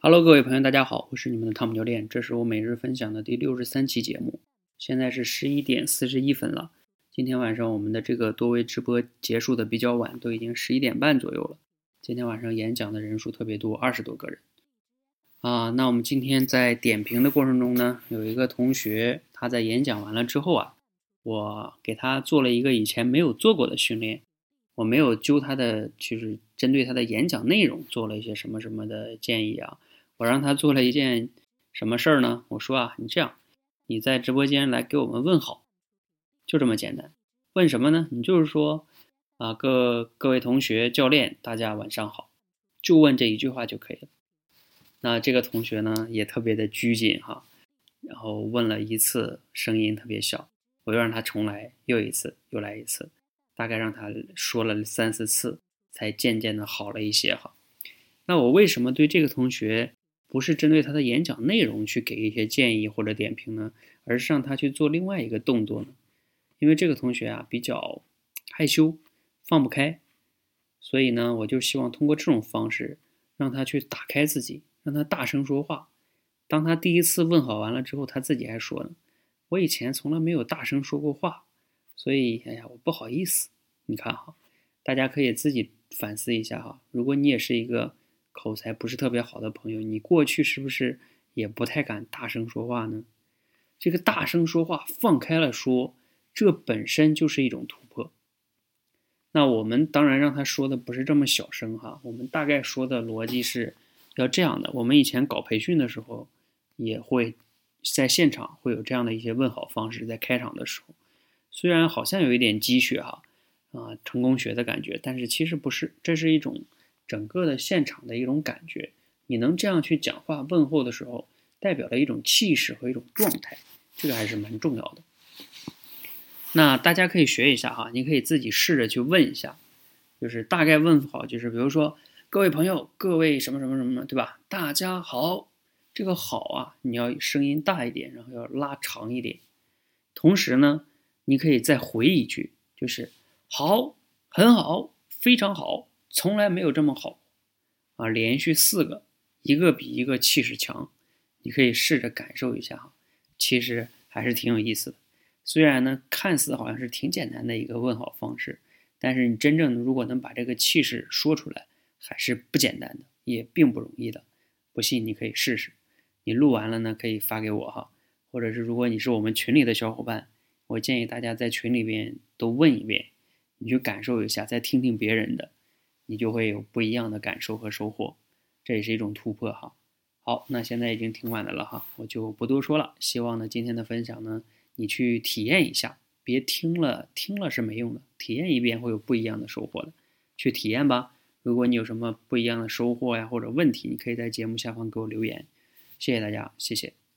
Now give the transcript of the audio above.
Hello，各位朋友，大家好，我是你们的汤姆教练，这是我每日分享的第六十三期节目。现在是十一点四十一分了。今天晚上我们的这个多维直播结束的比较晚，都已经十一点半左右了。今天晚上演讲的人数特别多，二十多个人。啊，那我们今天在点评的过程中呢，有一个同学他在演讲完了之后啊，我给他做了一个以前没有做过的训练。我没有揪他的，就是针对他的演讲内容做了一些什么什么的建议啊。我让他做了一件什么事儿呢？我说啊，你这样，你在直播间来给我们问好，就这么简单。问什么呢？你就是说啊，各各位同学、教练，大家晚上好，就问这一句话就可以了。那这个同学呢，也特别的拘谨哈，然后问了一次，声音特别小，我又让他重来，又一次，又来一次。大概让他说了三四次，才渐渐的好了一些哈。那我为什么对这个同学不是针对他的演讲内容去给一些建议或者点评呢？而是让他去做另外一个动作呢？因为这个同学啊比较害羞，放不开，所以呢，我就希望通过这种方式让他去打开自己，让他大声说话。当他第一次问好完了之后，他自己还说呢：“我以前从来没有大声说过话。”所以，哎呀，我不好意思。你看哈，大家可以自己反思一下哈。如果你也是一个口才不是特别好的朋友，你过去是不是也不太敢大声说话呢？这个大声说话，放开了说，这本身就是一种突破。那我们当然让他说的不是这么小声哈。我们大概说的逻辑是要这样的。我们以前搞培训的时候，也会在现场会有这样的一些问好方式，在开场的时候。虽然好像有一点鸡血哈，啊，成功学的感觉，但是其实不是，这是一种整个的现场的一种感觉。你能这样去讲话问候的时候，代表了一种气势和一种状态，这个还是蛮重要的。那大家可以学一下哈，你可以自己试着去问一下，就是大概问好，就是比如说各位朋友，各位什么什么什么，对吧？大家好，这个好啊，你要声音大一点，然后要拉长一点，同时呢。你可以再回一句，就是好，很好，非常好，从来没有这么好，啊，连续四个，一个比一个气势强，你可以试着感受一下哈，其实还是挺有意思的。虽然呢，看似好像是挺简单的一个问好方式，但是你真正如果能把这个气势说出来，还是不简单的，也并不容易的。不信你可以试试，你录完了呢，可以发给我哈，或者是如果你是我们群里的小伙伴。我建议大家在群里边都问一遍，你去感受一下，再听听别人的，你就会有不一样的感受和收获，这也是一种突破哈。好，那现在已经挺晚的了哈，我就不多说了。希望呢今天的分享呢，你去体验一下，别听了听了是没用的，体验一遍会有不一样的收获的，去体验吧。如果你有什么不一样的收获呀或者问题，你可以在节目下方给我留言。谢谢大家，谢谢。